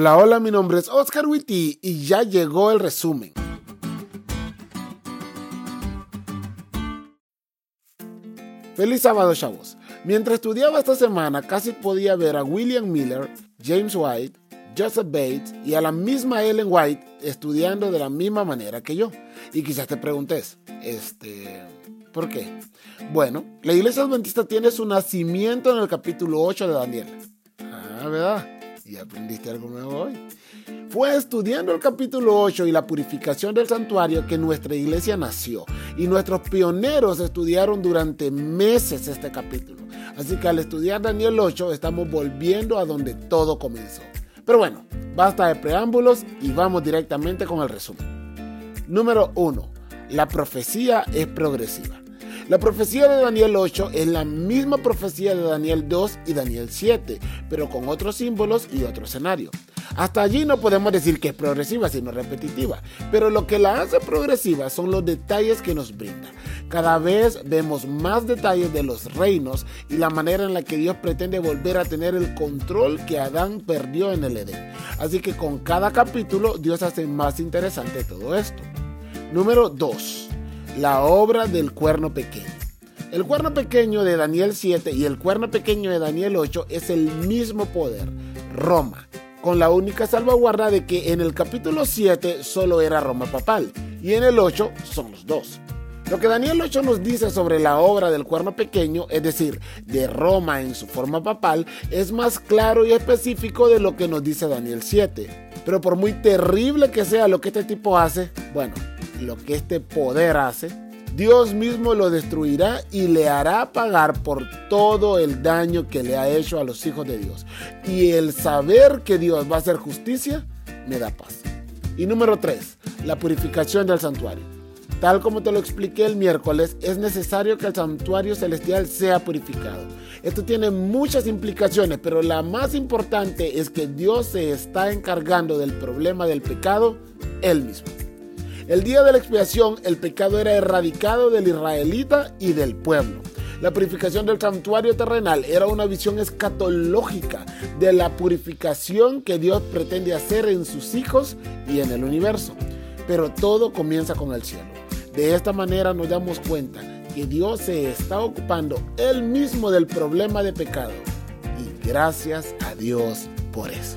Hola, hola, mi nombre es Oscar Witty y ya llegó el resumen. Feliz sábado, chavos. Mientras estudiaba esta semana, casi podía ver a William Miller, James White, Joseph Bates y a la misma Ellen White estudiando de la misma manera que yo. Y quizás te preguntes, este, ¿por qué? Bueno, la iglesia adventista tiene su nacimiento en el capítulo 8 de Daniel. Ah, ¿verdad? ¿Y aprendiste algo nuevo hoy? Fue estudiando el capítulo 8 y la purificación del santuario que nuestra iglesia nació. Y nuestros pioneros estudiaron durante meses este capítulo. Así que al estudiar Daniel 8 estamos volviendo a donde todo comenzó. Pero bueno, basta de preámbulos y vamos directamente con el resumen. Número 1. La profecía es progresiva. La profecía de Daniel 8 es la misma profecía de Daniel 2 y Daniel 7, pero con otros símbolos y otro escenario. Hasta allí no podemos decir que es progresiva, sino repetitiva, pero lo que la hace progresiva son los detalles que nos brinda. Cada vez vemos más detalles de los reinos y la manera en la que Dios pretende volver a tener el control que Adán perdió en el Edén. Así que con cada capítulo Dios hace más interesante todo esto. Número 2 la obra del cuerno pequeño. El cuerno pequeño de Daniel 7 y el cuerno pequeño de Daniel 8 es el mismo poder, Roma, con la única salvaguarda de que en el capítulo 7 solo era Roma papal y en el 8 son los dos. Lo que Daniel 8 nos dice sobre la obra del cuerno pequeño, es decir, de Roma en su forma papal, es más claro y específico de lo que nos dice Daniel 7. Pero por muy terrible que sea lo que este tipo hace, bueno, lo que este poder hace, Dios mismo lo destruirá y le hará pagar por todo el daño que le ha hecho a los hijos de Dios. Y el saber que Dios va a hacer justicia me da paz. Y número 3, la purificación del santuario. Tal como te lo expliqué el miércoles, es necesario que el santuario celestial sea purificado. Esto tiene muchas implicaciones, pero la más importante es que Dios se está encargando del problema del pecado él mismo. El día de la expiación, el pecado era erradicado del israelita y del pueblo. La purificación del santuario terrenal era una visión escatológica de la purificación que Dios pretende hacer en sus hijos y en el universo. Pero todo comienza con el cielo. De esta manera nos damos cuenta que Dios se está ocupando él mismo del problema de pecado. Y gracias a Dios por eso.